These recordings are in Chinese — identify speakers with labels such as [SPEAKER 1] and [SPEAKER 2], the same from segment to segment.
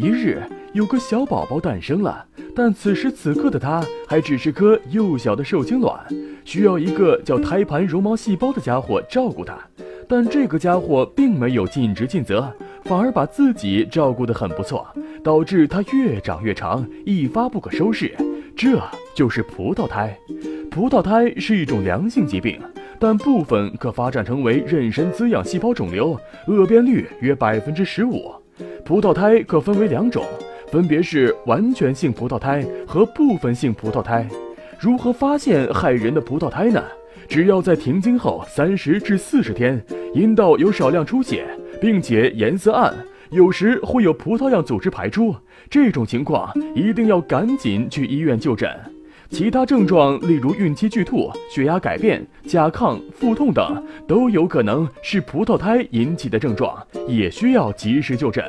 [SPEAKER 1] 一日，有个小宝宝诞生了，但此时此刻的他还只是颗幼小的受精卵，需要一个叫胎盘绒毛细胞的家伙照顾他。但这个家伙并没有尽职尽责，反而把自己照顾得很不错，导致他越长越长，一发不可收拾。这就是葡萄胎。葡萄胎是一种良性疾病，但部分可发展成为妊娠滋养细胞肿瘤，恶变率约百分之十五。葡萄胎可分为两种，分别是完全性葡萄胎和部分性葡萄胎。如何发现害人的葡萄胎呢？只要在停经后三十至四十天，阴道有少量出血，并且颜色暗，有时会有葡萄样组织排出，这种情况一定要赶紧去医院就诊。其他症状，例如孕期剧吐、血压改变、甲亢、腹痛等，都有可能是葡萄胎引起的症状，也需要及时就诊。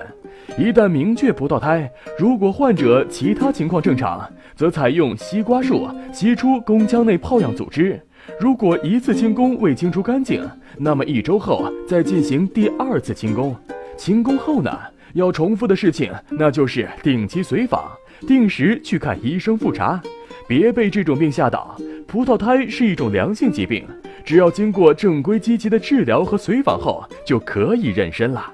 [SPEAKER 1] 一旦明确葡萄胎，如果患者其他情况正常，则采用西瓜术吸出宫腔内泡样组织。如果一次清宫未清除干净，那么一周后再进行第二次清宫。清宫后呢，要重复的事情那就是定期随访，定时去看医生复查。别被这种病吓倒，葡萄胎是一种良性疾病，只要经过正规积极的治疗和随访后，就可以妊娠了。